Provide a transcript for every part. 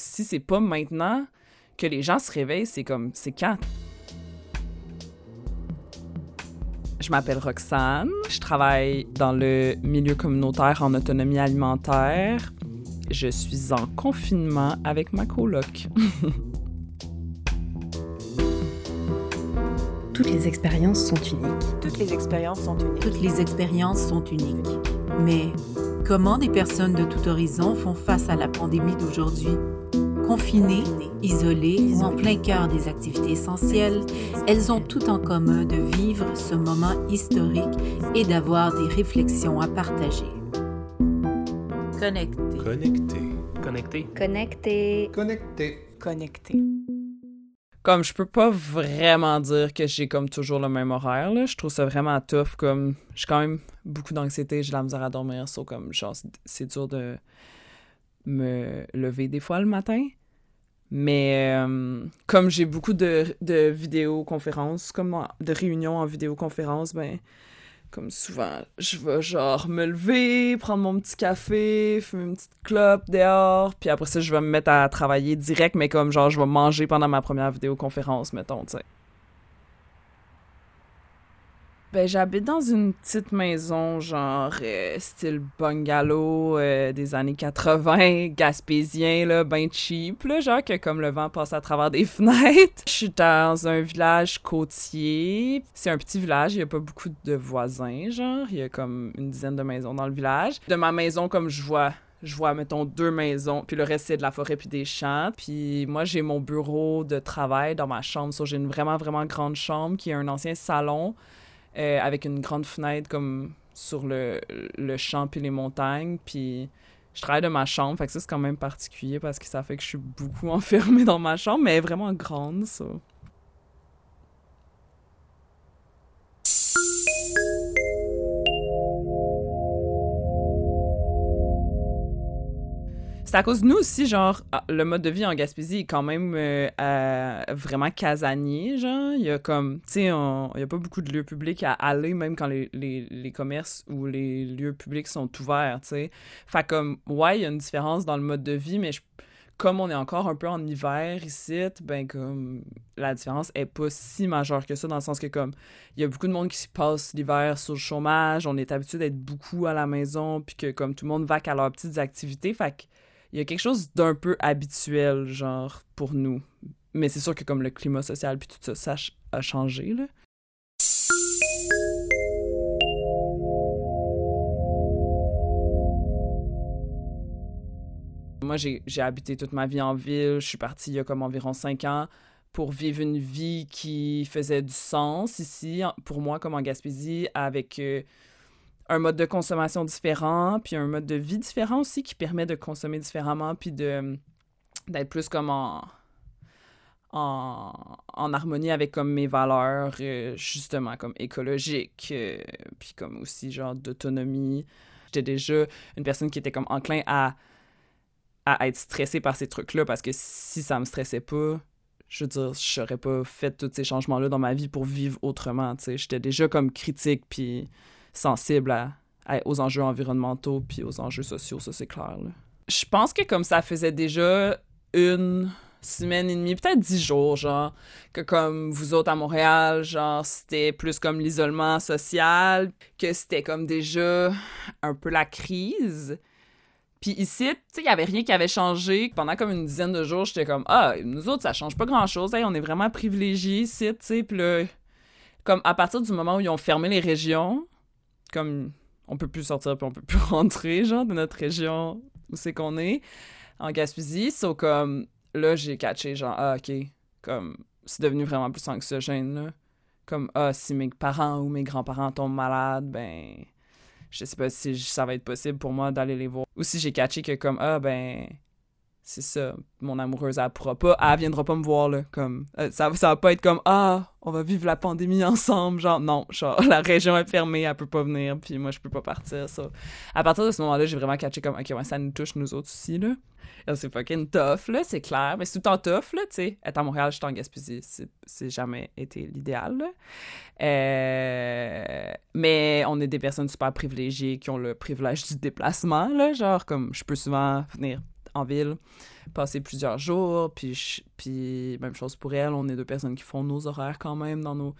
si c'est pas maintenant que les gens se réveillent, c'est comme, c'est quand? Je m'appelle Roxane, je travaille dans le milieu communautaire en autonomie alimentaire. Je suis en confinement avec ma coloc. Toutes les expériences sont uniques. Toutes les expériences sont uniques. Toutes les expériences sont uniques. Mais comment des personnes de tout horizon font face à la pandémie d'aujourd'hui? Confinées, isolées ou en plein cœur des activités essentielles, elles ont tout en commun de vivre ce moment historique et d'avoir des réflexions à partager. Connecté. Connecté. Connecté. Connecté. Connecté. Connecté. Comme je peux pas vraiment dire que j'ai comme toujours le même horaire, là. Je trouve ça vraiment tough. Comme, j'ai quand même beaucoup d'anxiété, j'ai de la misère à dormir. So, comme, genre, c'est dur de me lever des fois le matin. Mais euh, comme j'ai beaucoup de, de vidéoconférences, comme en- de réunions en vidéoconférence, ben, comme souvent, je vais genre me lever, prendre mon petit café, fumer une petite clope dehors, puis après ça, je vais me mettre à travailler direct, mais comme genre, je vais manger pendant ma première vidéoconférence, mettons, tu sais. Ben, j'habite dans une petite maison, genre, euh, style bungalow euh, des années 80, gaspésien, là, ben cheap, là, genre, que comme le vent passe à travers des fenêtres. Je suis dans un village côtier. C'est un petit village, il y a pas beaucoup de voisins, genre. Il y a comme une dizaine de maisons dans le village. De ma maison, comme je vois je vois, mettons, deux maisons, puis le reste, c'est de la forêt puis des champs. Puis moi, j'ai mon bureau de travail dans ma chambre. So, j'ai une vraiment, vraiment grande chambre qui est un ancien salon euh, avec une grande fenêtre comme sur le, le champ puis les montagnes. Puis je travaille de ma chambre, fait que ça, c'est quand même particulier parce que ça fait que je suis beaucoup enfermée dans ma chambre, mais vraiment grande, ça. C'est à cause de nous aussi, genre, ah, le mode de vie en Gaspésie est quand même euh, vraiment casanier, genre. Il y a comme, tu sais, il y a pas beaucoup de lieux publics à aller, même quand les, les, les commerces ou les lieux publics sont ouverts, tu sais. Fait comme, ouais, il y a une différence dans le mode de vie, mais comme on est encore un peu en hiver ici, ben comme, la différence est pas si majeure que ça, dans le sens que comme, il y a beaucoup de monde qui passe l'hiver sur le chômage, on est habitué d'être beaucoup à la maison, puis que comme tout le monde va à leurs petites activités, fait que il y a quelque chose d'un peu habituel, genre, pour nous. Mais c'est sûr que comme le climat social puis tout ça, ça a changé, là. Moi, j'ai habité toute ma vie en ville. Je suis partie il y a comme environ cinq ans pour vivre une vie qui faisait du sens ici, pour moi, comme en Gaspésie, avec euh, un mode de consommation différent, puis un mode de vie différent aussi qui permet de consommer différemment, puis de d'être plus comme en, en, en harmonie avec comme mes valeurs, euh, justement, comme écologiques, euh, puis comme aussi genre d'autonomie. J'étais déjà une personne qui était comme enclin à, à être stressée par ces trucs-là, parce que si ça me stressait pas, je veux dire, je n'aurais pas fait tous ces changements-là dans ma vie pour vivre autrement, tu sais. J'étais déjà comme critique, puis sensible aux enjeux environnementaux puis aux enjeux sociaux, ça c'est clair. Je pense que comme ça faisait déjà une semaine et demie, peut-être dix jours, genre, que comme vous autres à Montréal, genre, c'était plus comme l'isolement social, que c'était comme déjà un peu la crise. Puis ici, tu sais, il y avait rien qui avait changé. Pendant comme une dizaine de jours, j'étais comme, ah, nous autres, ça change pas grand-chose. On est vraiment privilégiés ici, tu sais. Puis comme à partir du moment où ils ont fermé les régions, comme on peut plus sortir puis on peut plus rentrer genre de notre région où c'est qu'on est en Gaspésie. So comme là j'ai catché genre ah ok comme c'est devenu vraiment plus anxiogène là. Comme ah si mes parents ou mes grands-parents tombent malades ben je sais pas si ça va être possible pour moi d'aller les voir. Ou si j'ai catché que comme ah ben c'est ça. Mon amoureuse elle pourra pas elle viendra pas me voir là comme euh, ça ça va pas être comme ah on va vivre la pandémie ensemble genre non genre la région est fermée elle peut pas venir puis moi je peux pas partir ça. À partir de ce moment-là j'ai vraiment catché comme ok ouais ça nous touche nous autres aussi là c'est fucking tough là c'est clair mais c'est tout temps tough là tu sais. Être à Montréal je suis en Gaspésie c'est jamais été l'idéal là. Euh, mais on est des personnes super privilégiées qui ont le privilège du déplacement là genre comme je peux souvent venir en ville, passer plusieurs jours, puis, puis même chose pour elle, on est deux personnes qui font nos horaires quand même, dans nos,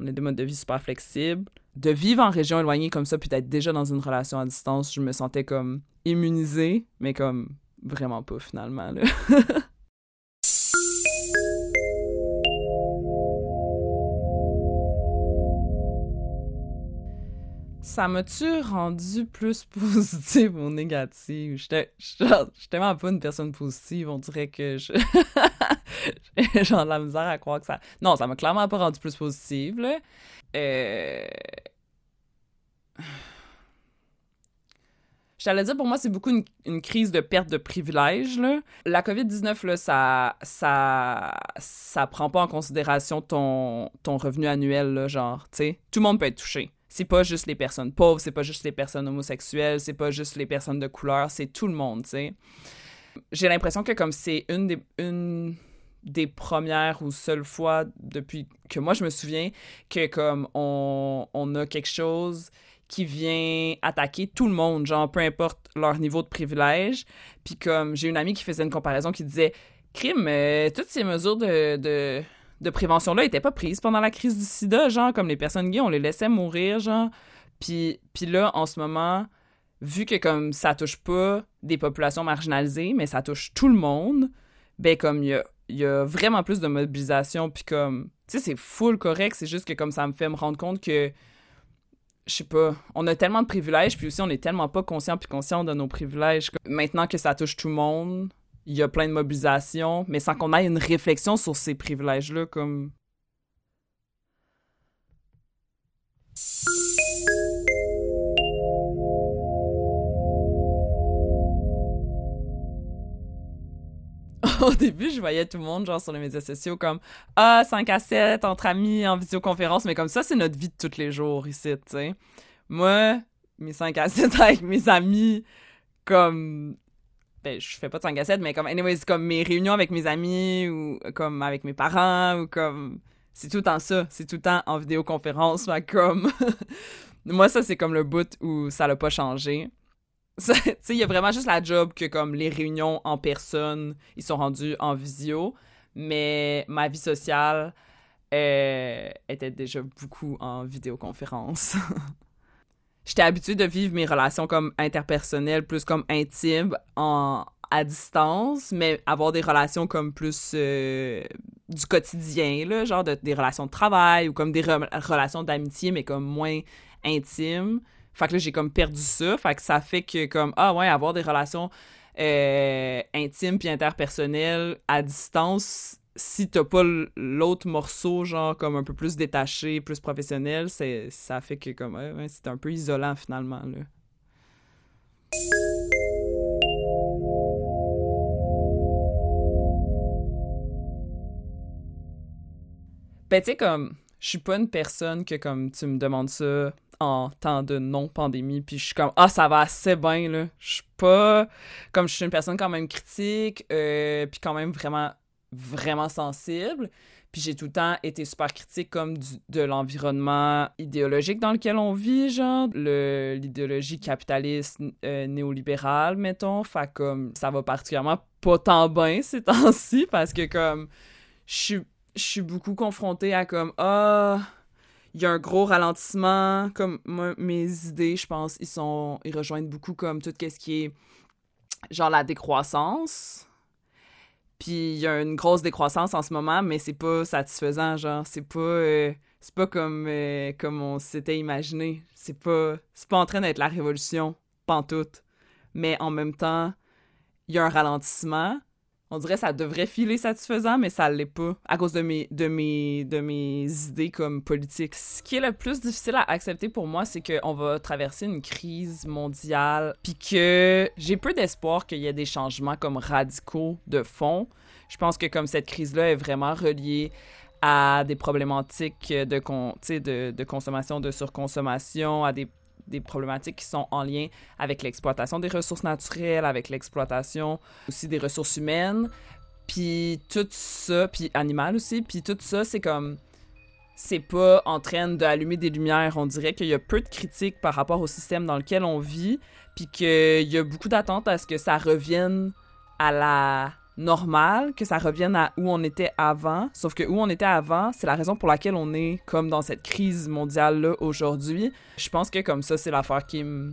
on est des modes de vie super flexibles. De vivre en région éloignée comme ça, puis d'être déjà dans une relation à distance, je me sentais comme immunisée, mais comme vraiment pas finalement, là. Ça m'a-tu rendu plus positive ou négative? Genre, j'étais tellement pas une personne positive, on dirait que je... j'ai de la misère à croire que ça... Non, ça m'a clairement pas rendu plus positive. Euh... Je t'allais dire, pour moi, c'est beaucoup une, crise de perte de privilèges. La COVID-19, là, ça, ça, ça prend pas en considération ton, ton revenu annuel, genre, tu sais. Tout le monde peut être touché. C'est pas juste les personnes pauvres, c'est pas juste les personnes homosexuelles, c'est pas juste les personnes de couleur, c'est tout le monde, tu sais. J'ai l'impression que comme c'est une des, une des premières ou seules fois depuis que moi je me souviens que comme on, on a quelque chose qui vient attaquer tout le monde, genre peu importe leur niveau de privilège. Puis comme j'ai une amie qui faisait une comparaison qui disait crime, euh, toutes ces mesures de, de, de prévention-là n'étaient pas prises pendant la crise du sida, genre comme les personnes gays, on les laissait mourir, genre. Puis, puis là, en ce moment, vu que comme ça touche pas des populations marginalisées, mais ça touche tout le monde, ben comme il y a, vraiment plus de mobilisation, puis comme, tu sais, c'est full correct, c'est juste que comme ça me fait me rendre compte que je sais pas, on a tellement de privilèges, puis aussi on est tellement pas conscient puis conscient de nos privilèges. Maintenant que ça touche tout le monde, il y a plein de mobilisation, mais sans qu'on ait une réflexion sur ces privilèges-là, comme... Au début, je voyais tout le monde, genre, sur les médias sociaux, comme « Ah, 5 à 7, entre amis, en visioconférence », mais comme ça, c'est notre vie de tous les jours ici, tu sais. Moi, mes 5 à 7 avec mes amis, comme ben, je fais pas de 5 à 7, mais comme, anyways, comme mes réunions avec mes amis ou comme avec mes parents ou comme. C'est tout le temps ça. C'est tout le temps en vidéoconférence. Fait comme. Moi, ça, c'est comme le bout où ça l'a pas changé. Tu sais, il y a vraiment juste la job que, comme, les réunions en personne, ils sont rendus en visio. Mais ma vie sociale euh, était déjà beaucoup en vidéoconférence. j'étais habituée de vivre mes relations comme interpersonnelles, plus comme intimes, en, à distance, mais avoir des relations comme plus euh, du quotidien, là, genre de, des relations de travail ou comme des re relations d'amitié, mais comme moins intimes. Fait que là, j'ai comme perdu ça. Fait que ça fait que, comme, ah ouais, avoir des relations euh, intimes puis interpersonnelles à distance, si t'as pas l'autre morceau, genre, comme un peu plus détaché, plus professionnel, ça fait que, comme, ouais, c'est un peu isolant, finalement, là. Ben, tu sais, comme, je suis pas une personne que, comme, tu me demandes ça en temps de non-pandémie, puis je suis comme, ah, ça va assez bien, là. Je suis pas, comme, je suis une personne quand même critique, euh, puis quand même vraiment vraiment sensible. Puis j'ai tout le temps été super critique comme du, de l'environnement idéologique dans lequel on vit, genre l'idéologie capitaliste euh, néolibérale, mettons. Fait comme ça va particulièrement pas tant bien ces temps-ci parce que comme je suis beaucoup confrontée à comme ah il y a un gros ralentissement comme mes idées je pense ils sont ils rejoignent beaucoup comme tout ce qui est genre la décroissance puis il y a une grosse décroissance en ce moment, mais c'est pas satisfaisant, genre. C'est pas, euh, pas comme, euh, comme on s'était imaginé. C'est pas, c'est pas en train d'être la révolution, pantoute. Mais en même temps, il y a un ralentissement. On dirait ça devrait filer satisfaisant, mais ça l'est pas, à cause de mes, de, mes, de mes idées comme politiques. Ce qui est le plus difficile à accepter pour moi, c'est qu'on va traverser une crise mondiale, puis que j'ai peu d'espoir qu'il y ait des changements comme radicaux de fond. Je pense que comme cette crise-là est vraiment reliée à des problématiques de, con, de, de consommation, de surconsommation, à des des problématiques qui sont en lien avec l'exploitation des ressources naturelles, avec l'exploitation aussi des ressources humaines, puis tout ça, puis animales aussi, puis tout ça, c'est comme c'est pas en train d'allumer des lumières. On dirait qu'il y a peu de critiques par rapport au système dans lequel on vit, puis qu'il y a beaucoup d'attentes à ce que ça revienne à la normale, que ça revienne à où on était avant. Sauf que où on était avant, c'est la raison pour laquelle on est comme dans cette crise mondiale-là aujourd'hui. Je pense que comme ça, c'est l'affaire qui me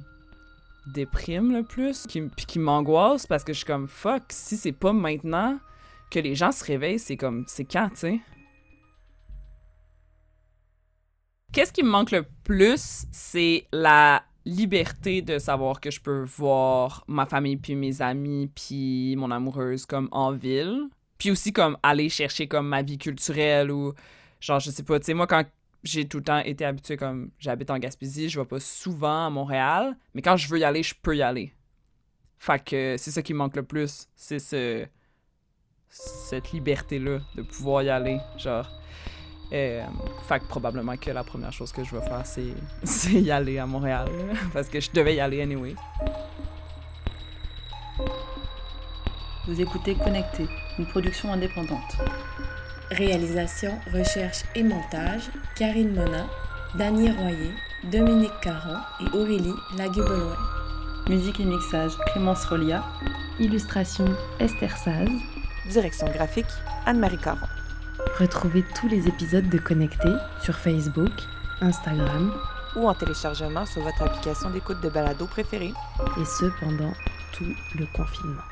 déprime le plus, qui, qui m'angoisse parce que je suis comme fuck, si c'est pas maintenant que les gens se réveillent, c'est comme, c'est quand, tu sais? Qu'est-ce qui me manque le plus, c'est la liberté de savoir que je peux voir ma famille puis mes amis puis mon amoureuse comme en ville. Puis aussi comme aller chercher comme ma vie culturelle ou genre je sais pas tu sais moi quand j'ai tout le temps été habituée comme j'habite en Gaspésie je vais pas souvent à Montréal mais quand je veux y aller je peux y aller. Fait que c'est ça qui manque le plus c'est ce cette liberté là de pouvoir y aller genre euh, fait que probablement que la première chose que je vais faire, c'est, c'est y aller à Montréal. Parce que je devais y aller anyway. Vous écoutez Connecté, une production indépendante. Réalisation, recherche et montage, Karine Mona, Dany Royer, Dominique Caron et Aurélie Laguebeloin. Musique et mixage, Clémence Rolia. Illustration, Esther Saz. Direction graphique, Anne-Marie Caron. Retrouvez tous les épisodes de Connecté sur Facebook, Instagram ou en téléchargement sur votre application d'écoute de balado préférée. et ce pendant tout le confinement.